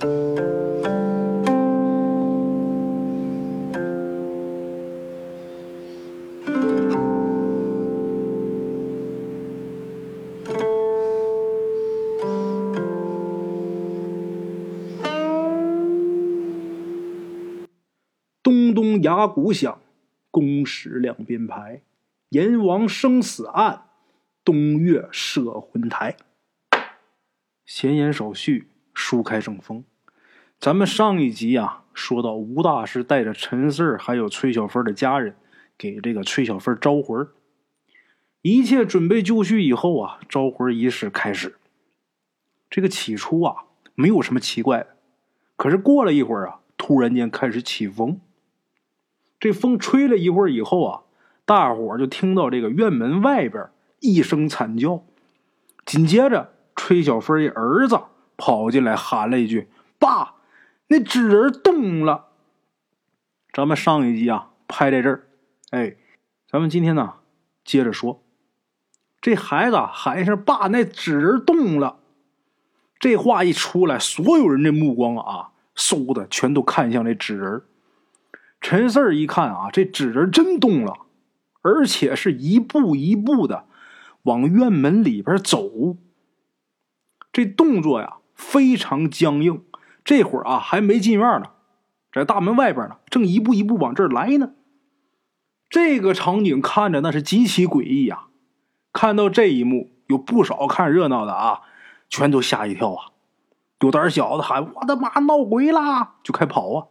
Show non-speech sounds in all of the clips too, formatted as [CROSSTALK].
咚咚牙鼓响，宫使两边排，阎王生死案，东岳摄魂台。闲言少叙，书开正风。咱们上一集啊，说到吴大师带着陈四儿还有崔小芬的家人，给这个崔小芬招魂一切准备就绪以后啊，招魂仪式开始。这个起初啊，没有什么奇怪的，可是过了一会儿啊，突然间开始起风。这风吹了一会儿以后啊，大伙儿就听到这个院门外边一声惨叫，紧接着崔小芬的儿子跑进来喊了一句：“爸，那纸人动了。”咱们上一集啊拍在这儿，哎，咱们今天呢接着说，这孩子喊一声：“爸，那纸人动了。”这话一出来，所有人的目光啊，嗖的全都看向这纸人。陈四儿一看啊，这纸人真动了，而且是一步一步的往院门里边走。这动作呀非常僵硬。这会儿啊还没进院呢，在大门外边呢，正一步一步往这儿来呢。这个场景看着那是极其诡异呀。看到这一幕，有不少看热闹的啊，全都吓一跳啊。有胆小的喊：“我的妈，闹鬼啦！”就开跑啊。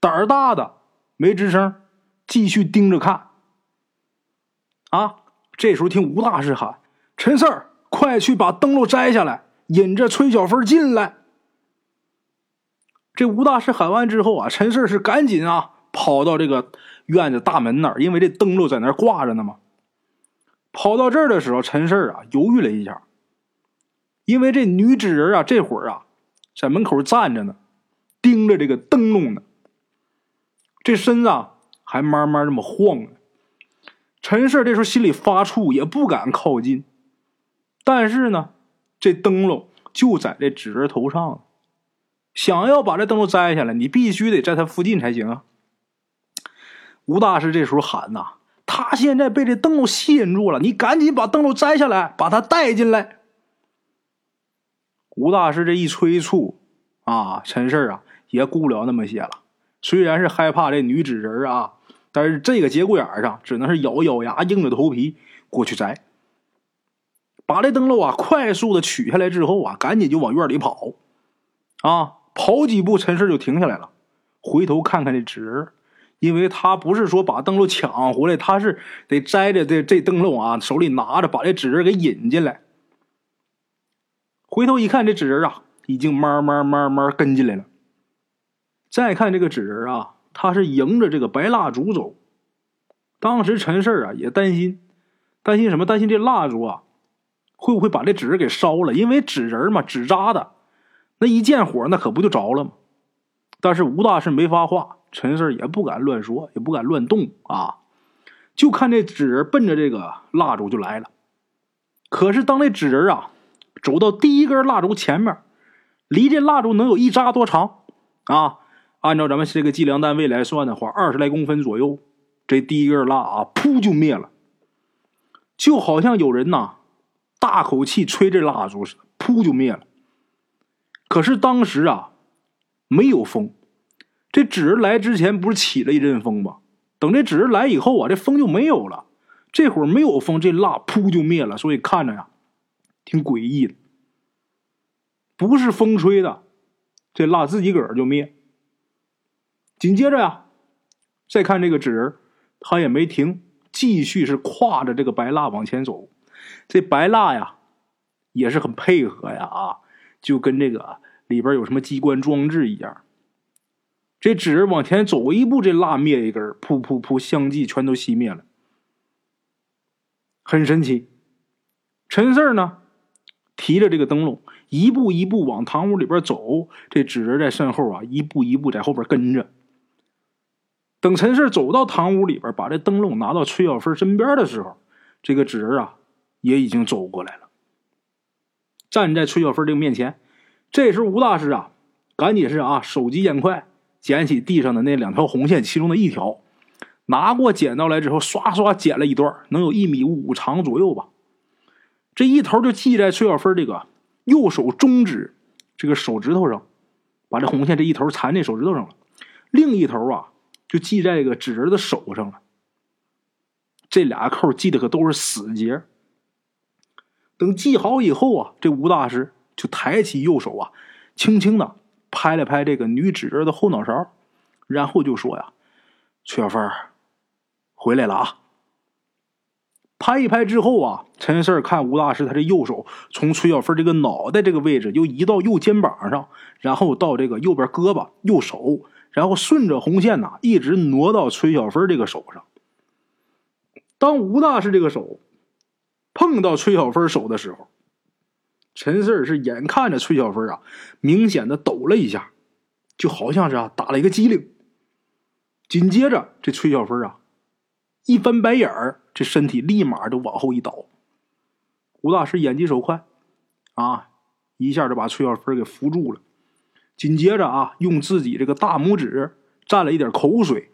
胆儿大的没吱声，继续盯着看。啊！这时候听吴大师喊：“陈四儿，快去把灯笼摘下来，引着崔小芬进来。”这吴大师喊完之后啊，陈四是赶紧啊跑到这个院子大门那儿，因为这灯笼在那儿挂着呢嘛。跑到这儿的时候，陈四啊犹豫了一下，因为这女纸人啊这会儿啊在门口站着呢，盯着这个灯笼呢。这身子啊还慢慢这么晃呢，陈氏这时候心里发怵，也不敢靠近。但是呢，这灯笼就在这纸人头上，想要把这灯笼摘下来，你必须得在他附近才行啊。吴大师这时候喊呐：“他现在被这灯笼吸引住了，你赶紧把灯笼摘下来，把他带进来。”吴大师这一催促啊，陈氏啊也顾不了那么些了。虽然是害怕这女纸人啊，但是这个节骨眼上只能是咬咬牙，硬着头皮过去摘。把这灯笼啊快速的取下来之后啊，赶紧就往院里跑。啊，跑几步，陈氏就停下来了，回头看看这纸人，因为他不是说把灯笼抢回来，他是得摘着这这灯笼啊，手里拿着把这纸人给引进来。回头一看，这纸人啊，已经慢慢慢慢跟进来了。再看这个纸人啊，他是迎着这个白蜡烛走。当时陈氏啊也担心，担心什么？担心这蜡烛啊会不会把这纸人给烧了？因为纸人嘛，纸扎的，那一见火那可不就着了吗？但是吴大师没发话，陈氏也不敢乱说，也不敢乱动啊。就看这纸人奔着这个蜡烛就来了。可是当那纸人啊走到第一根蜡烛前面，离这蜡烛能有一扎多长啊？按照咱们这个计量单位来算的话，二十来公分左右，这第一根蜡啊，噗就灭了，就好像有人呐，大口气吹这蜡烛似的，噗就灭了。可是当时啊，没有风，这纸人来之前不是起了一阵风吗？等这纸人来以后啊，这风就没有了。这会儿没有风，这蜡噗就灭了，所以看着呀，挺诡异的。不是风吹的，这蜡自己个儿就灭。紧接着呀，再看这个纸人，他也没停，继续是挎着这个白蜡往前走。这白蜡呀，也是很配合呀啊，就跟这个里边有什么机关装置一样。这纸往前走一步，这蜡灭一根，噗噗噗，相继全都熄灭了，很神奇。陈四呢，提着这个灯笼，一步一步往堂屋里边走。这纸人在身后啊，一步一步在后边跟着。等陈四走到堂屋里边，把这灯笼拿到崔小芬身边的时候，这个纸人啊也已经走过来了，站在崔小芬这个面前。这时候吴大师啊赶紧是啊，手疾眼快，捡起地上的那两条红线，其中的一条，拿过剪刀来之后，刷刷剪了一段，能有一米五长左右吧。这一头就系在崔小芬这个右手中指这个手指头上，把这红线这一头缠在手指头上了，另一头啊就系在这个纸人的手上了。这俩扣系的可都是死结。等系好以后啊，这吴大师就抬起右手啊，轻轻的拍了拍这个女纸人的后脑勺，然后就说呀：“崔小芬回来了啊！”拍一拍之后啊，陈四看吴大师他这右手从崔小芬这个脑袋这个位置又移到右肩膀上，然后到这个右边胳膊、右手，然后顺着红线呐，一直挪到崔小芬这个手上。当吴大师这个手碰到崔小芬手的时候，陈四是眼看着崔小芬啊，明显的抖了一下，就好像是啊打了一个激灵。紧接着，这崔小芬啊。一翻白眼儿，这身体立马就往后一倒。吴大师眼疾手快，啊，一下就把崔小芬给扶住了。紧接着啊，用自己这个大拇指蘸了一点口水，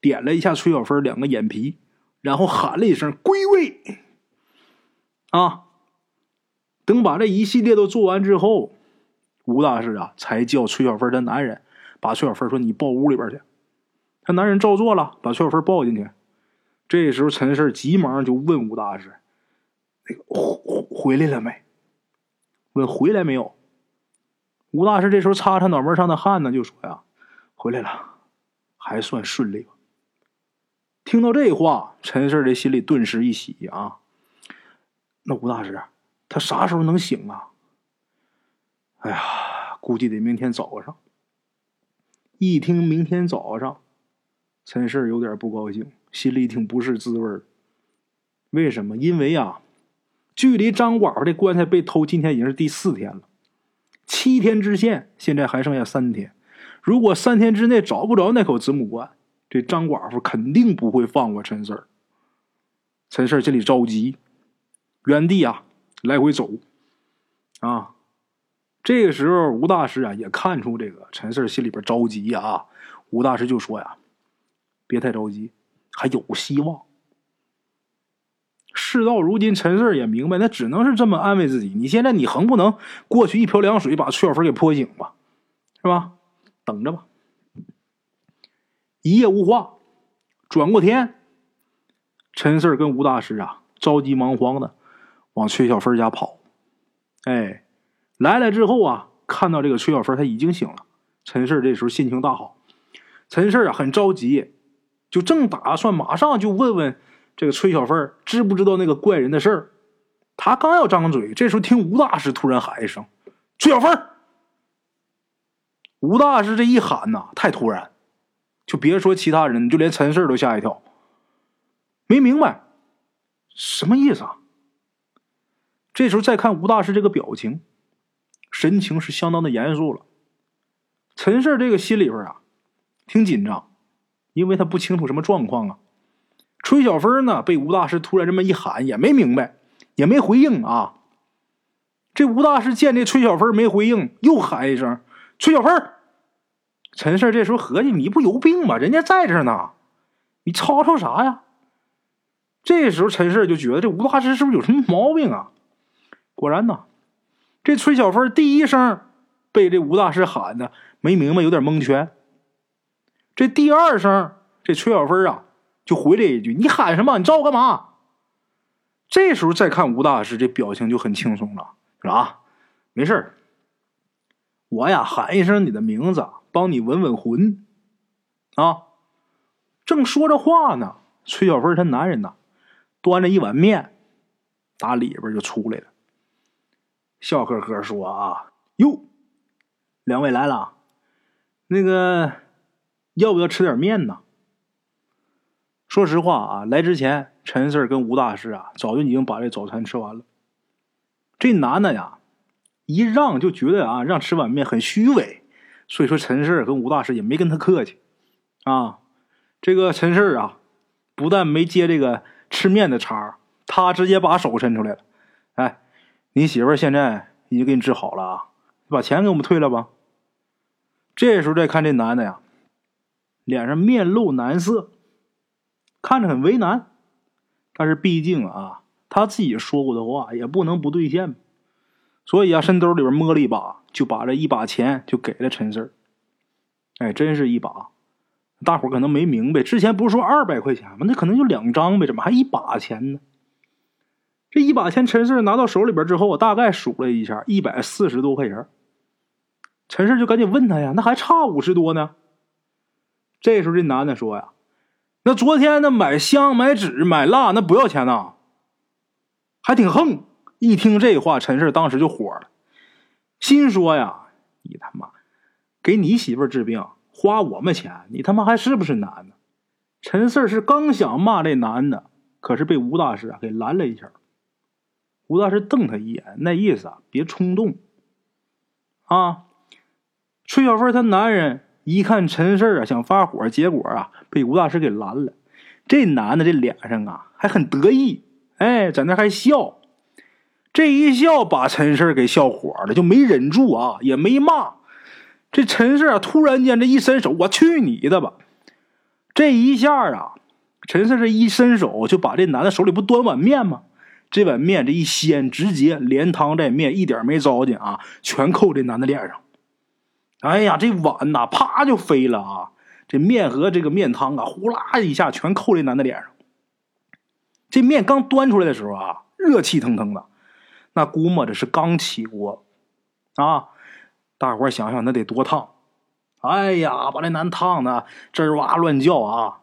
点了一下崔小芬两个眼皮，然后喊了一声“归位”。啊，等把这一系列都做完之后，吴大师啊才叫崔小芬的男人把崔小芬说：“你抱屋里边去。”他男人照做了，把崔小芬抱进去。这时候，陈四急忙就问吴大师：“那个回回来了没？问回来没有？”吴大师这时候擦擦脑门上的汗呢，就说：“呀，回来了，还算顺利吧。”听到这话，陈四这心里顿时一喜啊。那吴大师他啥时候能醒啊？哎呀，估计得明天早上。一听明天早上，陈四有点不高兴。心里挺不是滋味为什么？因为呀，距离张寡妇的棺材被偷，今天已经是第四天了，七天之限，现在还剩下三天。如果三天之内找不着那口子母棺，这张寡妇肯定不会放过陈四儿。陈四儿心里着急，原地啊来回走。啊，这个时候吴大师啊也看出这个陈四心里边着急啊，吴大师就说呀：“别太着急。”还有希望。事到如今，陈四也明白，那只能是这么安慰自己。你现在你横不能过去一瓢凉水把崔小芬给泼醒吧，是吧？等着吧。一夜无话，转过天，陈四跟吴大师啊着急忙慌的往崔小芬家跑。哎，来了之后啊，看到这个崔小芬她已经醒了，陈氏这时候心情大好。陈氏啊很着急。就正打算马上就问问这个崔小芬知不知道那个怪人的事儿，他刚要张嘴，这时候听吴大师突然喊一声：“崔小芬！”吴大师这一喊呐，太突然，就别说其他人，就连陈氏都吓一跳，没明白什么意思啊。这时候再看吴大师这个表情，神情是相当的严肃了。陈氏这个心里边啊，挺紧张。因为他不清楚什么状况啊，崔小芬呢被吴大师突然这么一喊，也没明白，也没回应啊。这吴大师见这崔小芬没回应，又喊一声：“崔小芬！”陈氏这时候合计：“你不有病吗？人家在这呢，你吵吵啥呀？”这时候陈氏就觉得这吴大师是不是有什么毛病啊？果然呢，这崔小芬第一声被这吴大师喊的没明白，有点蒙圈。这第二声，这崔小芬啊，就回了一句：“你喊什么？你找我干嘛？”这时候再看吴大师，这表情就很轻松了，说：“啊，没事我呀喊一声你的名字，帮你稳稳魂。”啊，正说着话呢，崔小芬她男人呢，端着一碗面，打里边就出来了，笑呵呵说：“啊，哟，两位来了，那个。”要不要吃点面呢？说实话啊，来之前陈四跟吴大师啊，早就已经把这早餐吃完了。这男的呀，一让就觉得啊，让吃碗面很虚伪，所以说陈四跟吴大师也没跟他客气啊。这个陈四啊，不但没接这个吃面的茬，他直接把手伸出来了。哎，你媳妇现在已经给你治好了啊，把钱给我们退了吧。这时候再看这男的呀，脸上面露难色，看着很为难。但是毕竟啊，他自己说过的话也不能不兑现，所以啊，伸兜里边摸了一把，就把这一把钱就给了陈四哎，真是一把。大伙可能没明白，之前不是说二百块钱吗？那可能就两张呗，怎么还一把钱呢？这一把钱，陈四拿到手里边之后，我大概数了一下，一百四十多块钱。陈四就赶紧问他呀：“那还差五十多呢？”这时候这男的说：“呀，那昨天那买香、买纸、买蜡，那不要钱呐？还挺横。”一听这话，陈四当时就火了，心说：“呀，你他妈给你媳妇治病！”花我们钱，你他妈还是不是男的？陈四是刚想骂这男的，可是被吴大师啊给拦了一下。吴大师瞪他一眼，那意思啊，别冲动啊！崔小凤他男人一看陈四啊想发火，结果啊被吴大师给拦了。这男的这脸上啊还很得意，哎，在那还笑。这一笑把陈四给笑火了，就没忍住啊，也没骂。这陈四啊，突然间这一伸手，我去你的吧！这一下啊，陈四这一伸手就把这男的手里不端碗面吗？这碗面这一掀，直接连汤带面一点没糟践啊，全扣这男的脸上。哎呀，这碗呐，啪就飞了啊！这面和这个面汤啊，呼啦一下全扣这男的脸上。这面刚端出来的时候啊，热气腾腾的，那估摸着是刚起锅啊。大伙想想，那得多烫！哎呀，把这男烫的吱哇乱叫啊！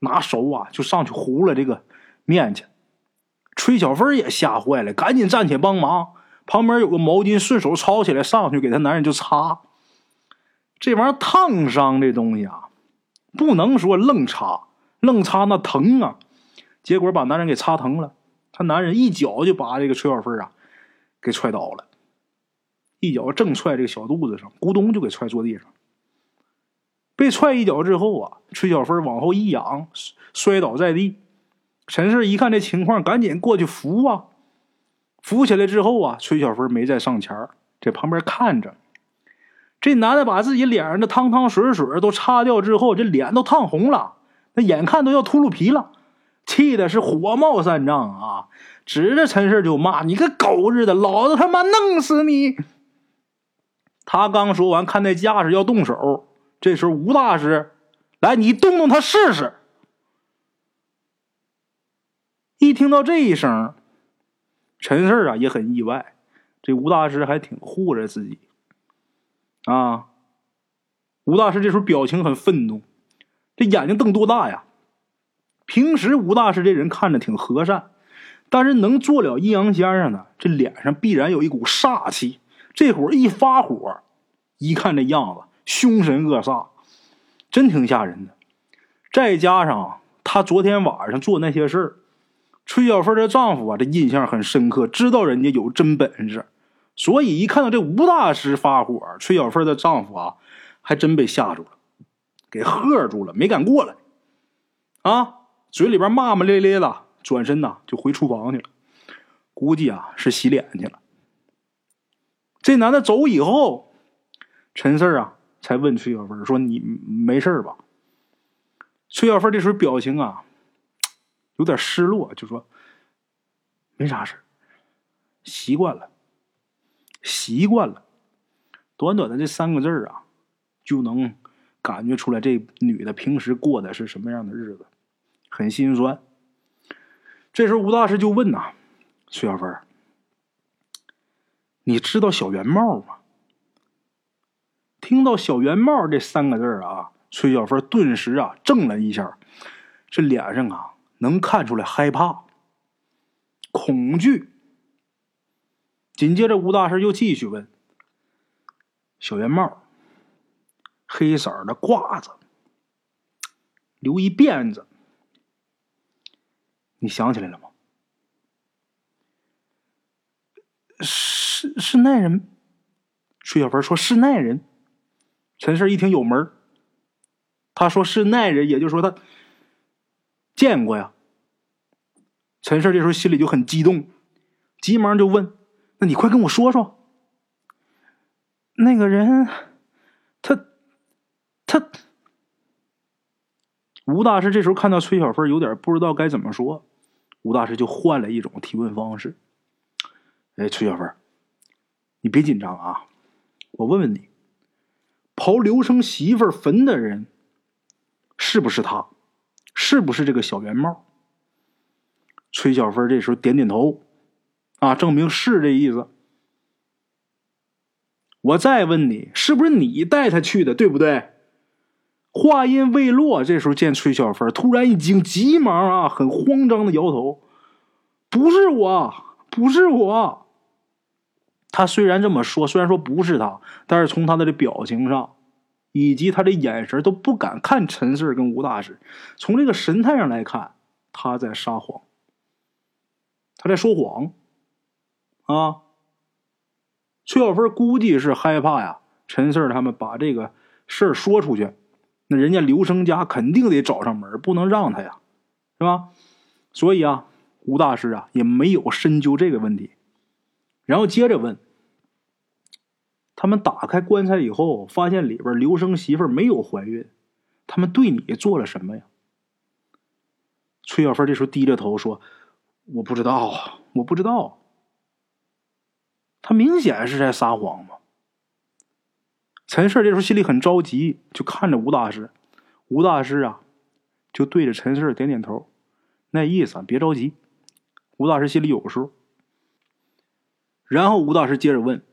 拿手啊就上去糊了这个面去。崔小芬也吓坏了，赶紧站起帮忙。旁边有个毛巾，顺手抄起来上去给她男人就擦。这玩意儿烫伤这东西啊，不能说愣擦，愣擦那疼啊！结果把男人给擦疼了，他男人一脚就把这个崔小芬啊给踹倒了。一脚正踹这个小肚子上，咕咚就给踹坐地上。被踹一脚之后啊，崔小芬往后一仰，摔倒在地。陈氏一看这情况，赶紧过去扶啊。扶起来之后啊，崔小芬没再上前在旁边看着。这男的把自己脸上的汤汤水水都擦掉之后，这脸都烫红了，那眼看都要秃噜皮了，气的是火冒三丈啊，指着陈氏就骂：“你个狗日的，老子他妈弄死你！”他刚说完，看那架势要动手。这时候吴大师来，你动动他试试。一听到这一声，陈四啊也很意外。这吴大师还挺护着自己啊。吴大师这时候表情很愤怒，这眼睛瞪多大呀？平时吴大师这人看着挺和善，但是能做了阴阳先生的，这脸上必然有一股煞气。这会儿一发火，一看这样子，凶神恶煞，真挺吓人的。再加上他昨天晚上做那些事儿，崔小芬的丈夫啊，这印象很深刻，知道人家有真本事，所以一看到这吴大师发火，崔小芬的丈夫啊，还真被吓住了，给吓住了，没敢过来。啊，嘴里边骂骂咧咧的，转身呐就回厨房去了，估计啊是洗脸去了。这男的走以后，陈四啊才问崔小芬说：“你没事吧？”崔小芬这时候表情啊有点失落，就说：“没啥事习惯了，习惯了。”短短的这三个字啊，就能感觉出来这女的平时过的是什么样的日子，很心酸。这时候吴大师就问呐：“崔小芬。”你知道小圆帽吗？听到“小圆帽”这三个字啊，崔小芬顿时啊怔了一下，这脸上啊能看出来害怕、恐惧。紧接着，吴大师又继续问：“小圆帽，黑色的褂子，留一辫子，你想起来了吗？”是。是那人，崔小芬说是那人。陈氏一听有门他说是那人，也就是说他见过呀。陈氏这时候心里就很激动，急忙就问：“那你快跟我说说，那个人，他他吴大师这时候看到崔小芬有点不知道该怎么说，吴大师就换了一种提问方式：“哎，崔小芬，你别紧张啊，我问问你，刨刘生媳妇坟的人是不是他？是不是这个小圆帽？”崔小芬这时候点点头，啊，证明是这意思。我再问你，是不是你带他去的，对不对？话音未落，这时候见崔小芬突然一惊，急忙啊，很慌张的摇头：“不是我，不是我。”他虽然这么说，虽然说不是他，但是从他的这表情上，以及他的眼神，都不敢看陈四跟吴大师。从这个神态上来看，他在撒谎，他在说谎，啊！崔小芬估计是害怕呀，陈四他们把这个事儿说出去。那人家刘生家肯定得找上门，不能让他呀，是吧？所以啊，吴大师啊也没有深究这个问题，然后接着问：他们打开棺材以后，发现里边刘生媳妇没有怀孕，他们对你做了什么呀？崔小芬这时候低着头说：“我不知道，我不知道。”他明显是在撒谎嘛。陈氏这时候心里很着急，就看着吴大师。吴大师啊，就对着陈氏点点头，那意思别着急。吴大师心里有数。然后吴大师接着问：“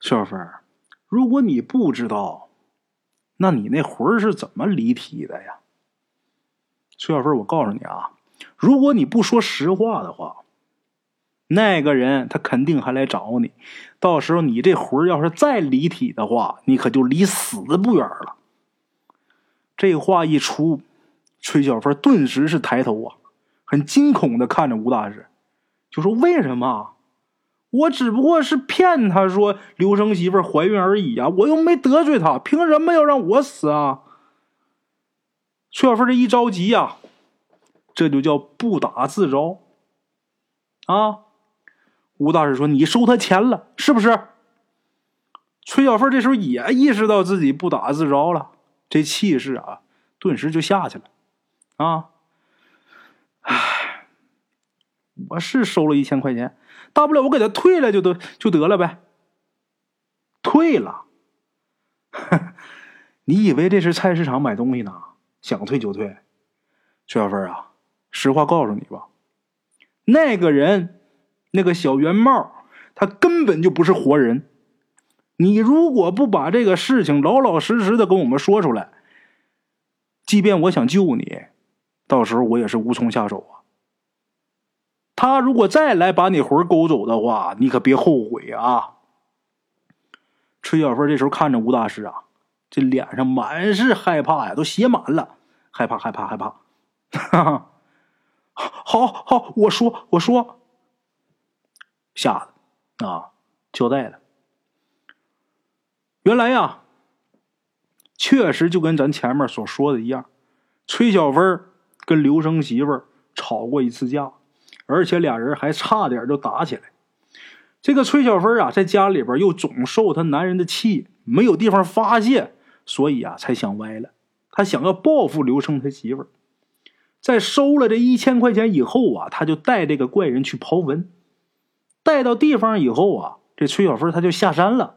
崔小芬，如果你不知道，那你那魂是怎么离体的呀？”崔小芬，我告诉你啊，如果你不说实话的话。那个人他肯定还来找你，到时候你这魂要是再离体的话，你可就离死不远了。这话一出，崔小芬顿时是抬头啊，很惊恐的看着吴大师，就说：“为什么？我只不过是骗他说刘生媳妇怀孕而已啊，我又没得罪他，凭什么要让我死啊？”崔小芬这一着急呀，这就叫不打自招啊。吴大师说：“你收他钱了，是不是？”崔小凤这时候也意识到自己不打自招了，这气势啊，顿时就下去了。啊，唉，我是收了一千块钱，大不了我给他退了就得就得了呗。退了？[LAUGHS] 你以为这是菜市场买东西呢？想退就退？崔小凤啊，实话告诉你吧，那个人。那个小圆帽，他根本就不是活人。你如果不把这个事情老老实实的跟我们说出来，即便我想救你，到时候我也是无从下手啊。他如果再来把你魂勾走的话，你可别后悔啊！崔小凤这时候看着吴大师啊，这脸上满是害怕呀，都写满了害怕，害怕，害怕。哈哈，好好，我说，我说。吓的啊，交代了。原来呀，确实就跟咱前面所说的一样，崔小芬跟刘生媳妇吵过一次架，而且俩人还差点就打起来。这个崔小芬啊，在家里边又总受她男人的气，没有地方发泄，所以啊，才想歪了。她想要报复刘生他媳妇在收了这一千块钱以后啊，他就带这个怪人去刨坟。带到地方以后啊，这崔小芬他就下山了，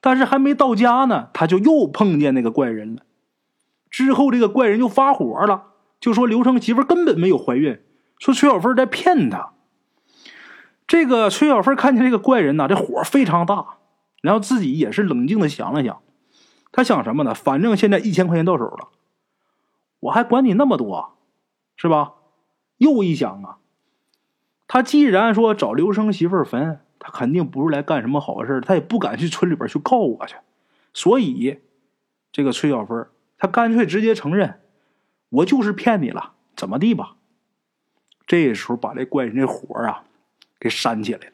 但是还没到家呢，他就又碰见那个怪人了。之后这个怪人就发火了，就说刘成媳妇根本没有怀孕，说崔小芬在骗他。这个崔小芬看见这个怪人呐，这火非常大，然后自己也是冷静的想了想，他想什么呢？反正现在一千块钱到手了，我还管你那么多，是吧？又一想啊。他既然说找刘生媳妇坟，他肯定不是来干什么好事他也不敢去村里边去告我去，所以这个崔小芬他干脆直接承认，我就是骗你了，怎么地吧？这时候把这怪人这火啊给煽起来了，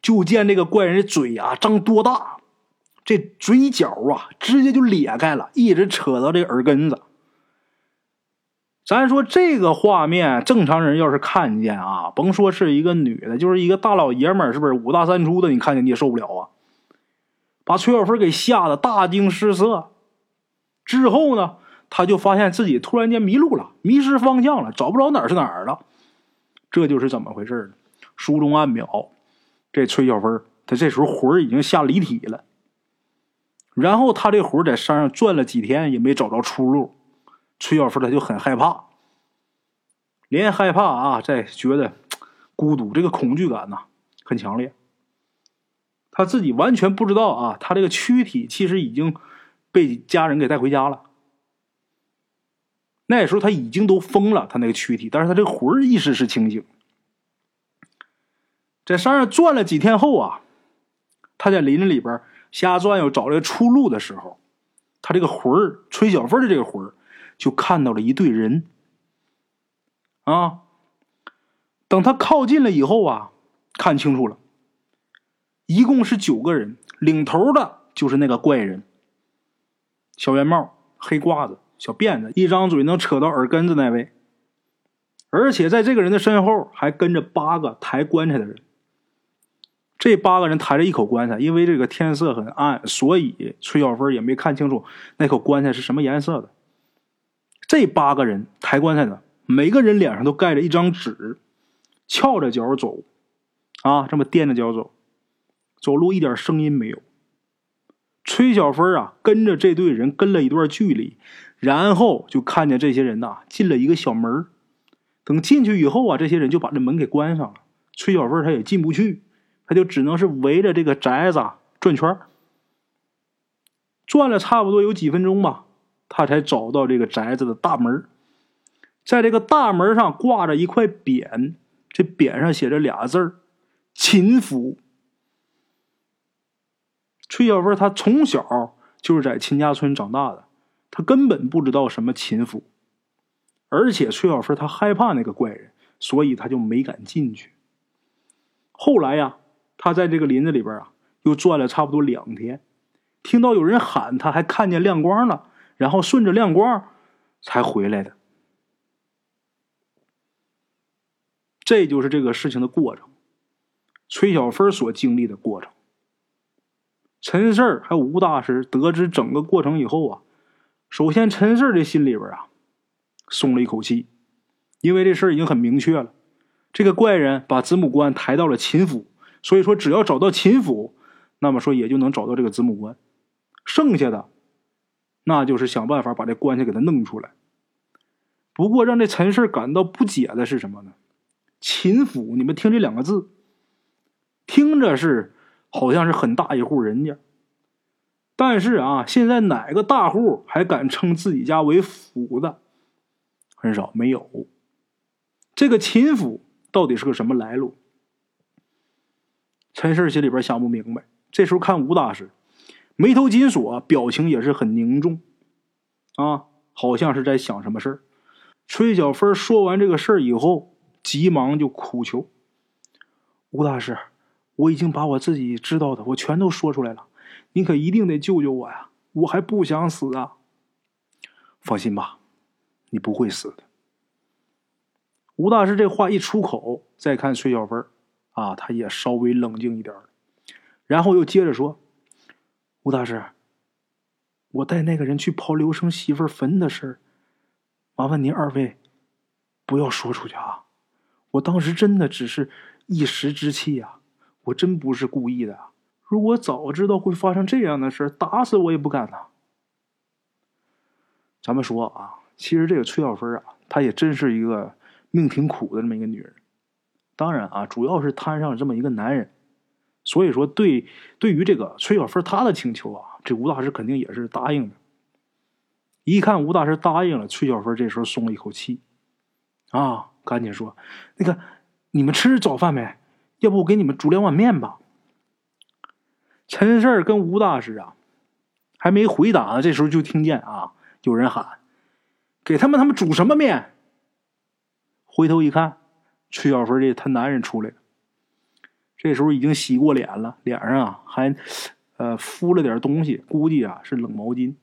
就见这个怪人的嘴啊张多大，这嘴角啊直接就裂开了，一直扯到这耳根子。咱说这个画面，正常人要是看见啊，甭说是一个女的，就是一个大老爷们儿，是不是五大三粗的？你看见你也受不了啊！把崔小芬给吓得大惊失色，之后呢，他就发现自己突然间迷路了，迷失方向了，找不着哪儿是哪儿了。这就是怎么回事呢？书中暗表，这崔小芬他这时候魂儿已经下离体了。然后他这魂在山上转了几天，也没找着出路。崔小芬他就很害怕，连害怕啊，再觉得孤独，这个恐惧感呐很强烈。他自己完全不知道啊，他这个躯体其实已经被家人给带回家了。那时候他已经都疯了，他那个躯体，但是他这个魂意识是清醒。在山上转了几天后啊，他在林子里边瞎转悠，找这个出路的时候，他这个魂儿，崔小凤的这个魂儿，就看到了一队人。啊，等他靠近了以后啊，看清楚了。一共是九个人，领头的就是那个怪人，小圆帽、黑褂子、小辫子，一张嘴能扯到耳根子那位。而且在这个人的身后还跟着八个抬棺材的人。这八个人抬着一口棺材，因为这个天色很暗，所以崔小芬也没看清楚那口棺材是什么颜色的。这八个人抬棺材的，每个人脸上都盖着一张纸，翘着脚走，啊，这么垫着脚走。走路一点声音没有。崔小芬啊，跟着这队人跟了一段距离，然后就看见这些人呐进了一个小门等进去以后啊，这些人就把这门给关上了。崔小芬他也进不去，他就只能是围着这个宅子转圈转了差不多有几分钟吧，他才找到这个宅子的大门。在这个大门上挂着一块匾，这匾上写着俩字儿：“秦府。”崔小芬她从小就是在秦家村长大的，她根本不知道什么秦府，而且崔小芬她害怕那个怪人，所以她就没敢进去。后来呀，她在这个林子里边啊，又转了差不多两天，听到有人喊她，还看见亮光了，然后顺着亮光才回来的。这就是这个事情的过程，崔小芬所经历的过程。陈四儿还有吴大师得知整个过程以后啊，首先陈四儿的心里边啊松了一口气，因为这事儿已经很明确了，这个怪人把子母关抬到了秦府，所以说只要找到秦府，那么说也就能找到这个子母关，剩下的那就是想办法把这关系给他弄出来。不过让这陈氏感到不解的是什么呢？秦府，你们听这两个字，听着是。好像是很大一户人家，但是啊，现在哪个大户还敢称自己家为府的？很少，没有。这个秦府到底是个什么来路？陈氏心里边想不明白。这时候看吴大师，眉头紧锁，表情也是很凝重，啊，好像是在想什么事儿。崔小芬说完这个事儿以后，急忙就苦求吴大师。我已经把我自己知道的，我全都说出来了，你可一定得救救我呀！我还不想死啊！放心吧，你不会死的。吴大师这话一出口，再看崔小芬啊，他也稍微冷静一点然后又接着说：“吴大师，我带那个人去刨刘生媳妇坟的事儿，麻烦您二位不要说出去啊！我当时真的只是一时之气呀。”我真不是故意的，如果早知道会发生这样的事打死我也不敢呐。咱们说啊，其实这个崔小芬啊，她也真是一个命挺苦的这么一个女人。当然啊，主要是摊上这么一个男人，所以说对对于这个崔小芬她的请求啊，这吴大师肯定也是答应的。一看吴大师答应了，崔小芬这时候松了一口气，啊，赶紧说：“那个，你们吃早饭没？”要不我给你们煮两碗面吧。陈氏跟吴大师啊，还没回答呢，这时候就听见啊，有人喊：“给他们他们煮什么面？”回头一看，崔小芬这她男人出来了。这时候已经洗过脸了，脸上啊还呃敷了点东西，估计啊是冷毛巾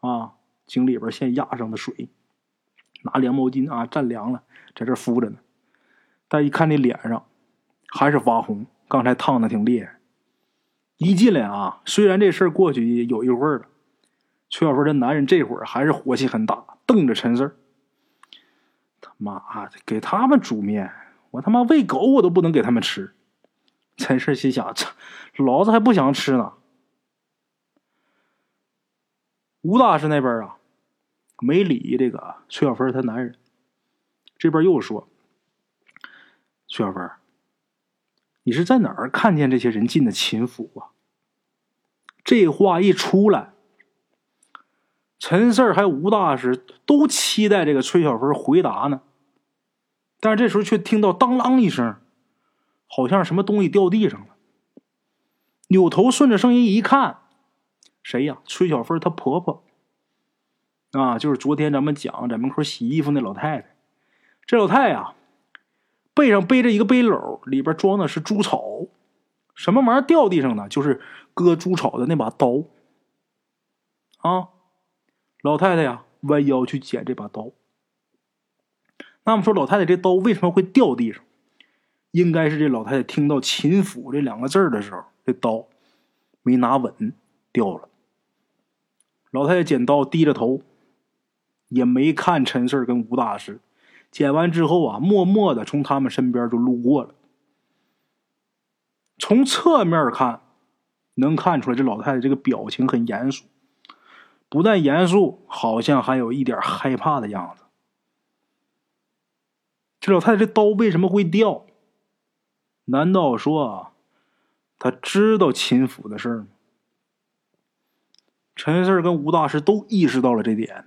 啊，井里边现压上的水，拿凉毛巾啊蘸凉了，在这敷着呢。但一看这脸上。还是发红，刚才烫的挺厉害。一进来啊，虽然这事儿过去有一会儿了，崔小芬这男人这会儿还是火气很大，瞪着陈四。他妈的，给他们煮面，我他妈喂狗我都不能给他们吃。陈四心想：这老子还不想吃呢。吴大师那边啊，没理这个崔小芬她男人，这边又说：“崔小芬，你是在哪儿看见这些人进的秦府啊？”这话一出来，陈四还有吴大师都期待这个崔小芬回答呢，但是这时候却听到当啷一声。好像什么东西掉地上了，扭头顺着声音一看，谁呀？崔小芬她婆婆啊，就是昨天咱们讲在门口洗衣服那老太太。这老太呀，背上背着一个背篓，里边装的是猪草。什么玩意儿掉地上呢？就是割猪草的那把刀。啊，老太太呀，弯腰去捡这把刀。那么说，老太太这刀为什么会掉地上？应该是这老太太听到“秦府”这两个字的时候，这刀没拿稳，掉了。老太太捡刀，低着头，也没看陈四跟吴大师。捡完之后啊，默默的从他们身边就路过了。从侧面看，能看出来这老太太这个表情很严肃，不但严肃，好像还有一点害怕的样子。这老太太这刀为什么会掉？难道说啊他知道秦府的事吗？陈四跟吴大师都意识到了这点。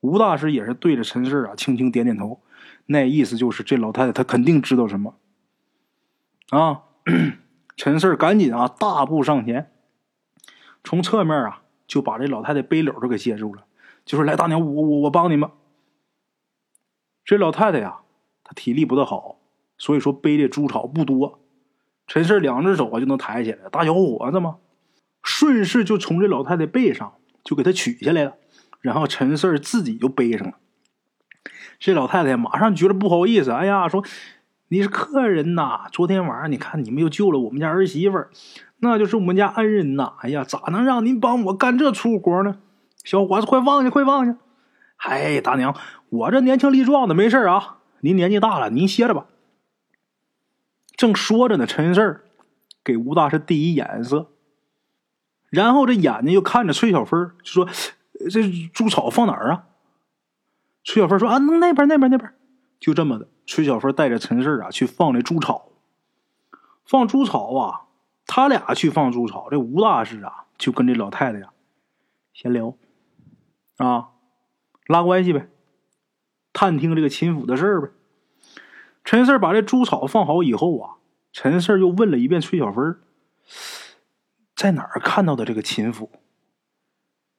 吴大师也是对着陈四啊轻轻点点头，那意思就是这老太太她肯定知道什么。啊，[CLEARS THROAT] 陈四赶紧啊大步上前，从侧面啊就把这老太太背篓都给接住了，就说：“来，大娘，我我我帮你们。”这老太太呀，她体力不大好。所以说背的猪草不多，陈四两只手啊就能抬起来。大小伙子嘛，顺势就从这老太太背上就给她取下来了，然后陈四自己就背上了。这老太太马上觉得不好意思，哎呀，说你是客人呐，昨天晚上你看你们又救了我们家儿媳妇，那就是我们家恩人呐。哎呀，咋能让您帮我干这粗活呢？小伙子，快放下，快放下！哎，大娘，我这年轻力壮的，没事啊。您年纪大了，您歇着吧。正说着呢，陈四给吴大师递一眼色，然后这眼睛又看着崔小芬就说：“这猪草放哪儿啊？”崔小芬说：“啊，那边，那边，那边。”就这么的，崔小芬带着陈四啊去放那猪草。放猪草啊，他俩去放猪草，这吴大师啊就跟这老太太呀闲聊啊，拉关系呗，探听这个秦府的事儿呗。陈四把这猪草放好以后啊，陈四又问了一遍崔小芬在哪儿看到的这个秦府？”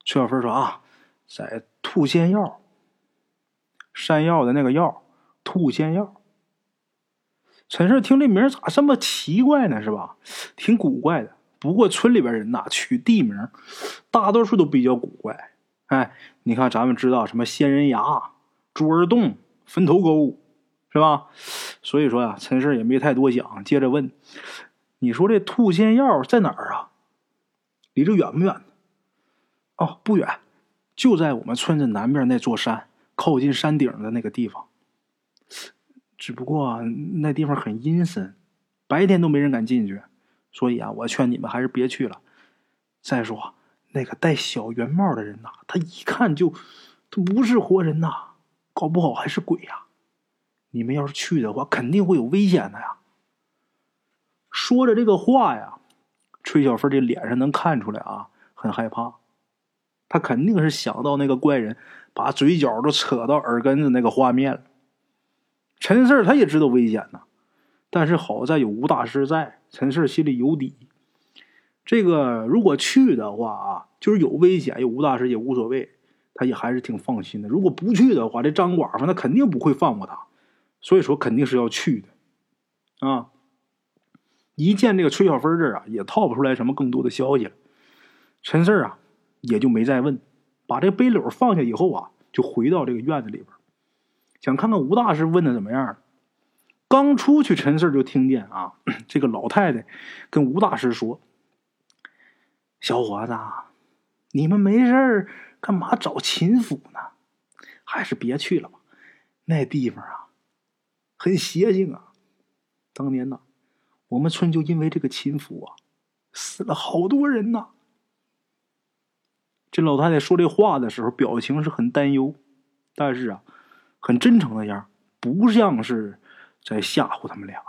崔小芬说：“啊，在兔仙药，山药的那个药，兔仙药。”陈四听这名咋这么奇怪呢？是吧？挺古怪的。不过村里边人呐，取地名，大多数都比较古怪。哎，你看咱们知道什么仙人崖、猪儿洞、坟头沟。是吧？所以说呀，陈氏也没太多想，接着问：“你说这兔仙药在哪儿啊？离这远不远？”哦，不远，就在我们村子南边那座山，靠近山顶的那个地方。只不过那地方很阴森，白天都没人敢进去，所以啊，我劝你们还是别去了。再说那个戴小圆帽的人呐，他一看就他不是活人呐，搞不好还是鬼呀。你们要是去的话，肯定会有危险的呀。说着这个话呀，崔小芬这脸上能看出来啊，很害怕。他肯定是想到那个怪人把嘴角都扯到耳根子那个画面了。陈四他也知道危险呐，但是好在有吴大师在，陈四心里有底。这个如果去的话啊，就是有危险，有吴大师也无所谓，他也还是挺放心的。如果不去的话，这张寡妇那肯定不会放过他。所以说肯定是要去的，啊！一见这个崔小芬这儿啊，也套不出来什么更多的消息了。陈四啊，也就没再问，把这背篓放下以后啊，就回到这个院子里边，想看看吴大师问的怎么样。刚出去，陈四就听见啊，[COUGHS] 这个老太太跟吴大师说：“小伙子，你们没事儿干嘛找秦府呢？还是别去了吧，那地方啊，很邪性啊。当年呢，我们村就因为这个秦府啊，死了好多人呐。这老太太说这话的时候，表情是很担忧，但是啊，很真诚的样，不像是在吓唬他们俩。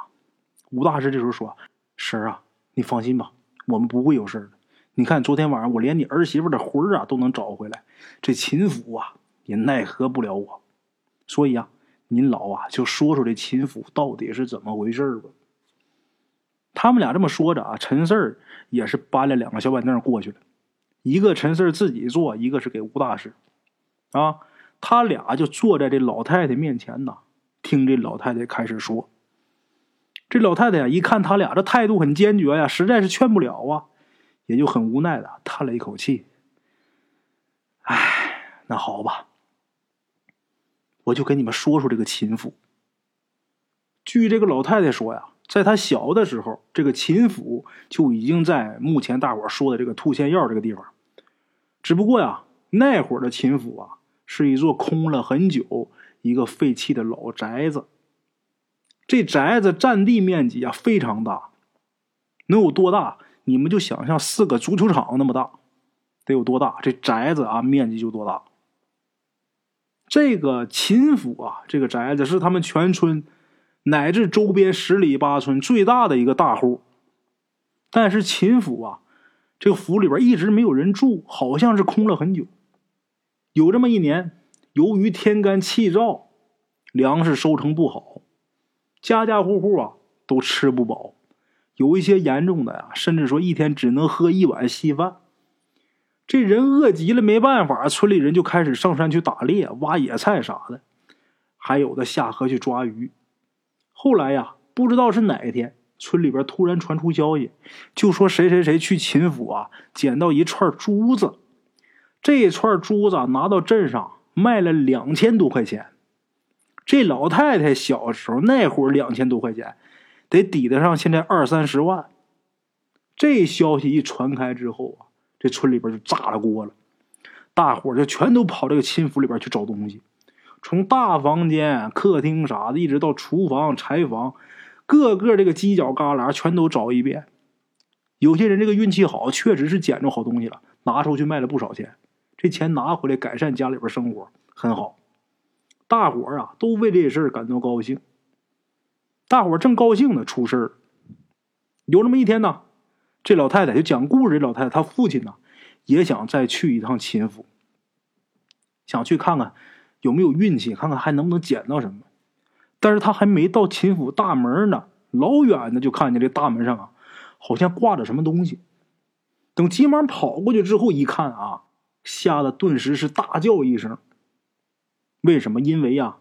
吴大师这时候说：“婶儿啊，你放心吧，我们不会有事的。你看昨天晚上，我连你儿媳妇的魂儿啊都能找回来，这秦府啊也奈何不了我。所以啊，您老啊就说说这秦府到底是怎么回事吧。”他们俩这么说着啊，陈四儿也是搬了两个小板凳过去了。一个陈四自己坐，一个是给吴大师，啊，他俩就坐在这老太太面前呢，听这老太太开始说。这老太太呀，一看他俩这态度很坚决呀，实在是劝不了啊，也就很无奈的叹了一口气。哎，那好吧，我就跟你们说说这个秦府。据这个老太太说呀。在她小的时候，这个秦府就已经在目前大伙说的这个兔仙药这个地方。只不过呀，那会儿的秦府啊，是一座空了很久、一个废弃的老宅子。这宅子占地面积啊非常大，能有多大？你们就想象四个足球场那么大，得有多大？这宅子啊面积就多大。这个秦府啊，这个宅子是他们全村。乃至周边十里八村最大的一个大户，但是秦府啊，这个府里边一直没有人住，好像是空了很久。有这么一年，由于天干气燥，粮食收成不好，家家户户啊都吃不饱，有一些严重的呀，甚至说一天只能喝一碗稀饭。这人饿极了，没办法，村里人就开始上山去打猎、挖野菜啥的，还有的下河去抓鱼。后来呀，不知道是哪一天，村里边突然传出消息，就说谁谁谁去秦府啊，捡到一串珠子。这串珠子拿到镇上卖了两千多块钱。这老太太小时候那会儿，两千多块钱得抵得上现在二三十万。这消息一传开之后啊，这村里边就炸了锅了，大伙就全都跑这个亲府里边去找东西。从大房间、客厅啥的，一直到厨房、柴房，各个这个犄角旮旯全都找一遍。有些人这个运气好，确实是捡着好东西了，拿出去卖了不少钱。这钱拿回来改善家里边生活，很好。大伙啊，都为这事儿感到高兴。大伙正高兴呢，出事儿。有这么一天呢，这老太太就讲故事。这老太太她父亲呢，也想再去一趟秦府，想去看看。有没有运气？看看还能不能捡到什么？但是他还没到秦府大门呢，老远的就看见这大门上啊，好像挂着什么东西。等急忙跑过去之后，一看啊，吓得顿时是大叫一声。为什么？因为呀，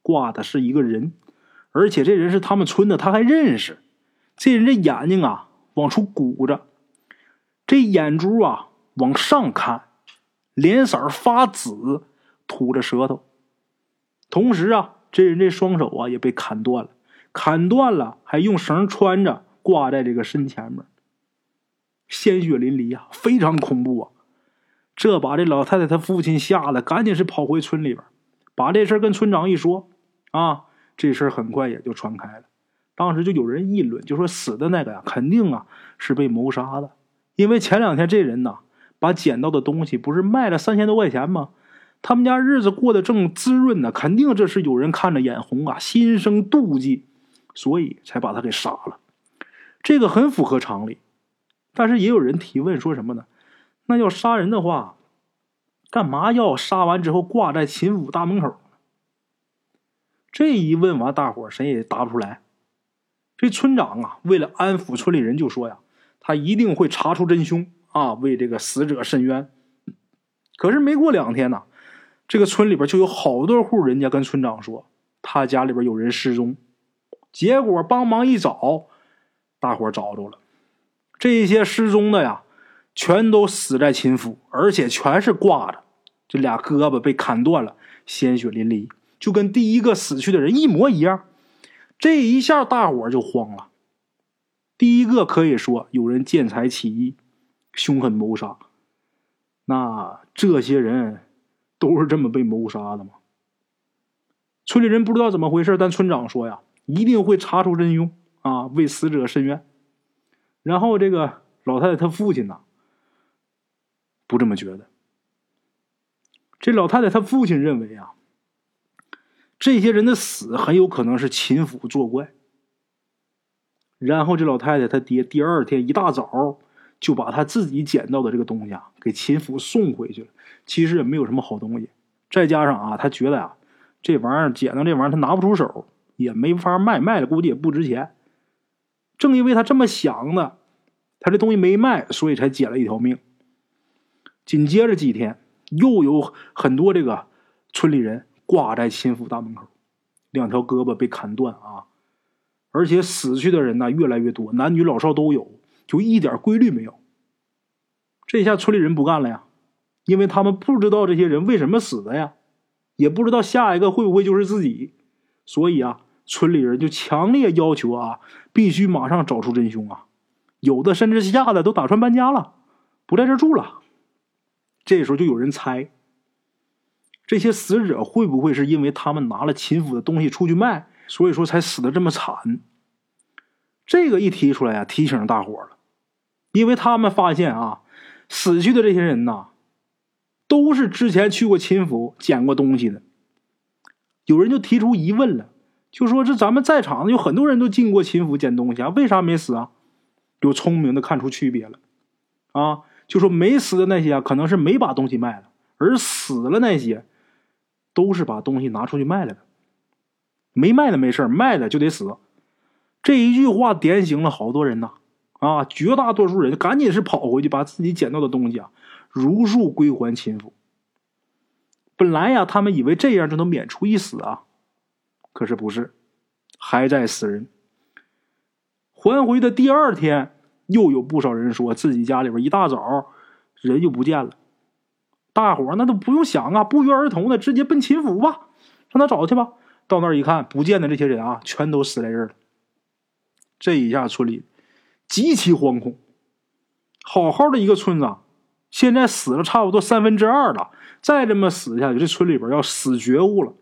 挂的是一个人，而且这人是他们村的，他还认识。这人这眼睛啊，往出鼓着，这眼珠啊往上看，脸色发紫。吐着舌头，同时啊，这人这双手啊也被砍断了，砍断了还用绳穿着挂在这个身前面，鲜血淋漓啊，非常恐怖啊！这把这老太太她父亲吓得赶紧是跑回村里边，把这事跟村长一说，啊，这事很快也就传开了。当时就有人议论，就说死的那个呀，肯定啊是被谋杀的，因为前两天这人呐把捡到的东西不是卖了三千多块钱吗？他们家日子过得正滋润呢，肯定这是有人看着眼红啊，心生妒忌，所以才把他给杀了。这个很符合常理，但是也有人提问说什么呢？那要杀人的话，干嘛要杀完之后挂在秦府大门口？这一问完，大伙谁也答不出来。这村长啊，为了安抚村里人，就说呀，他一定会查出真凶啊，为这个死者伸冤。可是没过两天呢。这个村里边就有好多户人家跟村长说，他家里边有人失踪，结果帮忙一找，大伙找着了，这些失踪的呀，全都死在秦府，而且全是挂着，这俩胳膊被砍断了，鲜血淋漓，就跟第一个死去的人一模一样。这一下大伙就慌了，第一个可以说有人见财起意，凶狠谋杀。那这些人都是这么被谋杀的吗？村里人不知道怎么回事，但村长说呀，一定会查出真凶啊，为死者伸冤。然后这个老太太她父亲呢，不这么觉得。这老太太她父亲认为啊，这些人的死很有可能是秦府作怪。然后这老太太她爹第二天一大早就把他自己捡到的这个东西啊给秦府送回去了。其实也没有什么好东西，再加上啊，他觉得啊。这玩意儿捡到这玩意儿，他拿不出手，也没法卖，卖了估计也不值钱。正因为他这么想的，他这东西没卖，所以才捡了一条命。紧接着几天，又有很多这个村里人挂在秦府大门口，两条胳膊被砍断啊！而且死去的人呢越来越多，男女老少都有，就一点规律没有。这下村里人不干了呀，因为他们不知道这些人为什么死的呀。也不知道下一个会不会就是自己，所以啊，村里人就强烈要求啊，必须马上找出真凶啊！有的甚至吓得都打算搬家了，不在这住了。这时候就有人猜，这些死者会不会是因为他们拿了秦府的东西出去卖，所以说才死的这么惨？这个一提出来啊，提醒大伙了，因为他们发现啊，死去的这些人呐。都是之前去过秦府捡过东西的，有人就提出疑问了，就说这咱们在场的有很多人都进过秦府捡东西啊，为啥没死啊？有聪明的看出区别了，啊，就说没死的那些啊，可能是没把东西卖了，而死了那些，都是把东西拿出去卖了的，没卖的没事卖的就得死。这一句话点醒了好多人呐，啊，绝大多数人赶紧是跑回去把自己捡到的东西啊。如数归还秦府。本来呀，他们以为这样就能免除一死啊，可是不是，还在死人。还回的第二天，又有不少人说自己家里边一大早人就不见了。大伙那都不用想啊，不约而同的直接奔秦府吧，让他找去吧。到那儿一看，不见的这些人啊，全都死在这了。这一下村里极其惶恐，好好的一个村子。现在死了差不多三分之二了，再这么死下去，这村里边要死绝户了。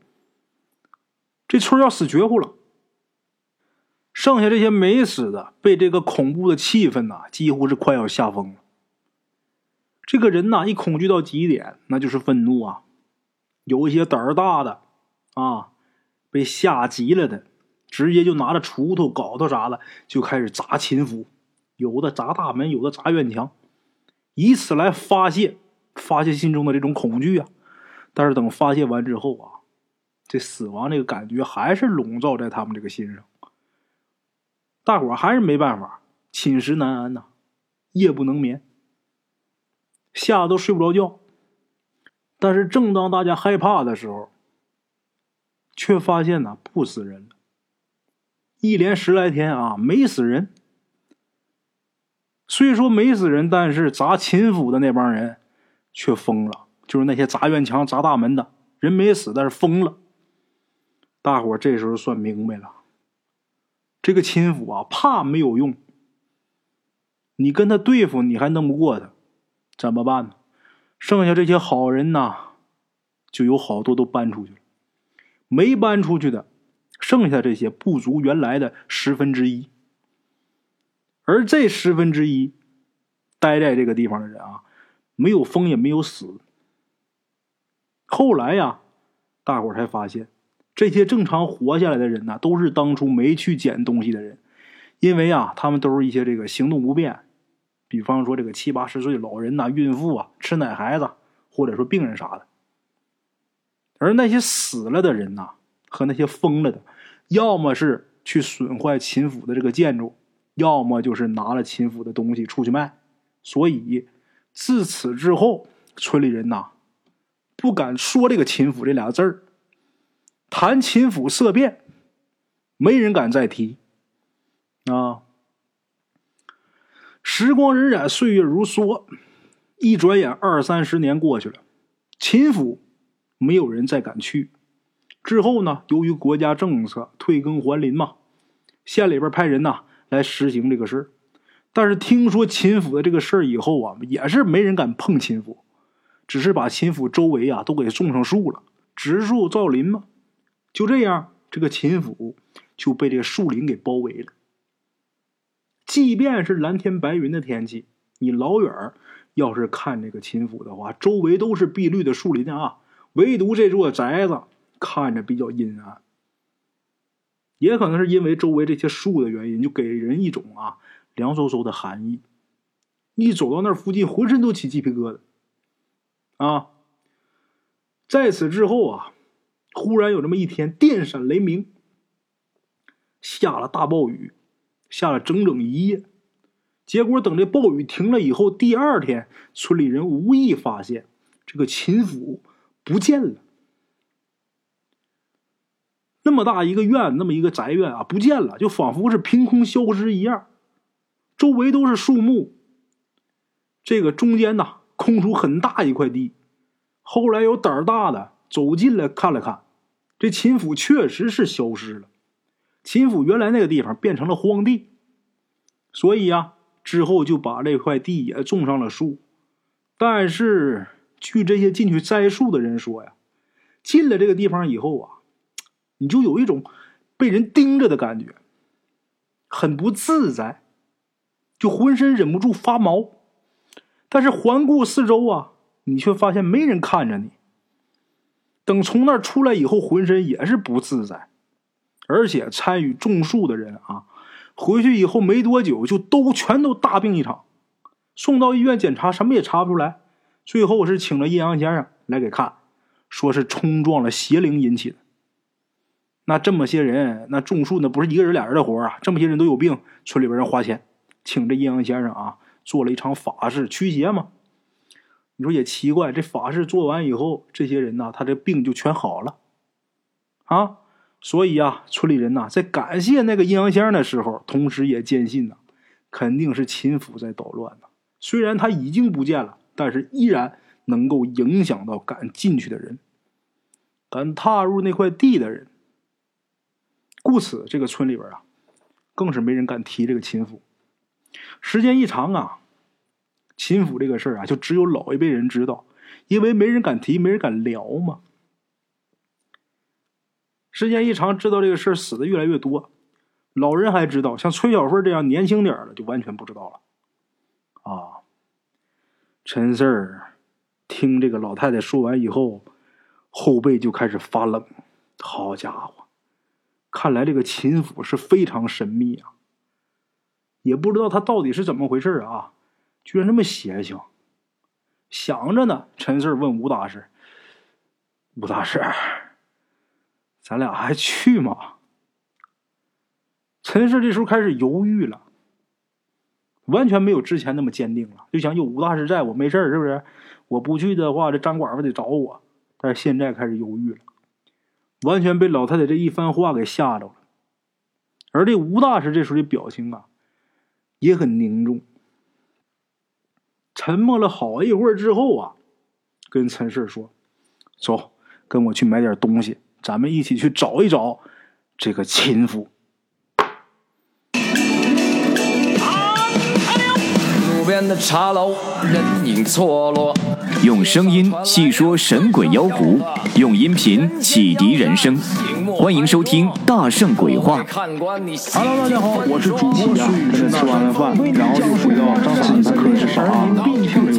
这村要死绝户了。剩下这些没死的，被这个恐怖的气氛呐，几乎是快要吓疯了。这个人呐，一恐惧到极点，那就是愤怒啊。有一些胆儿大的啊，被吓急了的，直接就拿着锄头、镐头啥的，就开始砸秦府，有的砸大门，有的砸院墙。以此来发泄发泄心中的这种恐惧啊！但是等发泄完之后啊，这死亡这个感觉还是笼罩在他们这个心上。大伙还是没办法，寝食难安呐，夜不能眠，吓得都睡不着觉。但是正当大家害怕的时候，却发现呢不死人了，一连十来天啊没死人。虽说没死人，但是砸秦府的那帮人却疯了。就是那些砸院墙、砸大门的人没死，但是疯了。大伙这时候算明白了，这个秦府啊，怕没有用。你跟他对付，你还弄不过他，怎么办呢？剩下这些好人呐，就有好多都搬出去了。没搬出去的，剩下这些不足原来的十分之一。而这十分之一待在这个地方的人啊，没有疯也没有死。后来呀，大伙才发现，这些正常活下来的人呢，都是当初没去捡东西的人，因为啊，他们都是一些这个行动不便，比方说这个七八十岁老人呐、孕妇啊、吃奶孩子，或者说病人啥的。而那些死了的人呐，和那些疯了的，要么是去损坏秦府的这个建筑。要么就是拿了秦府的东西出去卖，所以自此之后，村里人呐不敢说这个秦府这俩字儿，谈秦府色变，没人敢再提。啊，时光荏苒，岁月如梭，一转眼二三十年过去了，秦府没有人再敢去。之后呢，由于国家政策退耕还林嘛，县里边派人呐。来实行这个事儿，但是听说秦府的这个事儿以后啊，也是没人敢碰秦府，只是把秦府周围啊都给种上树了，植树造林嘛。就这样，这个秦府就被这个树林给包围了。即便是蓝天白云的天气，你老远要是看这个秦府的话，周围都是碧绿的树林啊，唯独这座宅子看着比较阴暗。也可能是因为周围这些树的原因，就给人一种啊凉飕飕的寒意。一走到那附近，浑身都起鸡皮疙瘩。啊！在此之后啊，忽然有这么一天，电闪雷鸣，下了大暴雨，下了整整一夜。结果等这暴雨停了以后，第二天，村里人无意发现这个秦府不见了。那么大一个院，那么一个宅院啊，不见了，就仿佛是凭空消失一样。周围都是树木，这个中间呐。空出很大一块地，后来有胆儿大的走进来看了看，这秦府确实是消失了。秦府原来那个地方变成了荒地，所以呀，之后就把这块地也种上了树。但是据这些进去栽树的人说呀，进了这个地方以后啊，你就有一种被人盯着的感觉，很不自在，就浑身忍不住发毛。但是环顾四周啊，你却发现没人看着你。等从那儿出来以后，浑身也是不自在，而且参与种树的人啊，回去以后没多久就都全都大病一场，送到医院检查，什么也查不出来。最后是请了阴阳先生来给看，说是冲撞了邪灵引起的。那这么些人，那种树那不是一个人俩人的活啊，这么些人都有病，村里边人花钱请这阴阳先生啊。做了一场法事驱邪嘛？你说也奇怪，这法事做完以后，这些人呐，他这病就全好了啊。所以啊，村里人呐，在感谢那个阴阳先的时候，同时也坚信呐，肯定是秦府在捣乱呢。虽然他已经不见了，但是依然能够影响到敢进去的人，敢踏入那块地的人。故此，这个村里边啊，更是没人敢提这个秦府。时间一长啊，秦府这个事儿啊，就只有老一辈人知道，因为没人敢提，没人敢聊嘛。时间一长，知道这个事儿死的越来越多，老人还知道，像崔小凤这样年轻点的就完全不知道了。啊，陈四儿听这个老太太说完以后，后背就开始发冷。好家伙，看来这个秦府是非常神秘啊。也不知道他到底是怎么回事啊！居然这么邪性。想着呢，陈四问吴大师：“吴大师，咱俩还去吗？” [LAUGHS] 陈氏这时候开始犹豫了，完全没有之前那么坚定了，就想有吴大师在我没事是不是？我不去的话，这张寡妇得找我。但是现在开始犹豫了，完全被老太太这一番话给吓着了。而这吴大师这时候的表情啊。也很凝重，沉默了好一会儿之后啊，跟陈氏说：“走，跟我去买点东西，咱们一起去找一找这个琴妇。”路边的茶楼，人影错落。用声音细说神鬼妖狐，用音频启迪人生。欢迎收听《大圣鬼话》。Hello，大家好，我是主播孙宇。吃完了饭，然后就回到自己的课室上啊。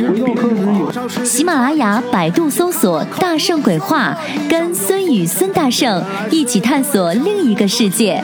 回到课室喜马拉雅、百度搜索“大圣鬼话”，跟孙宇、孙大圣一起探索另一个世界。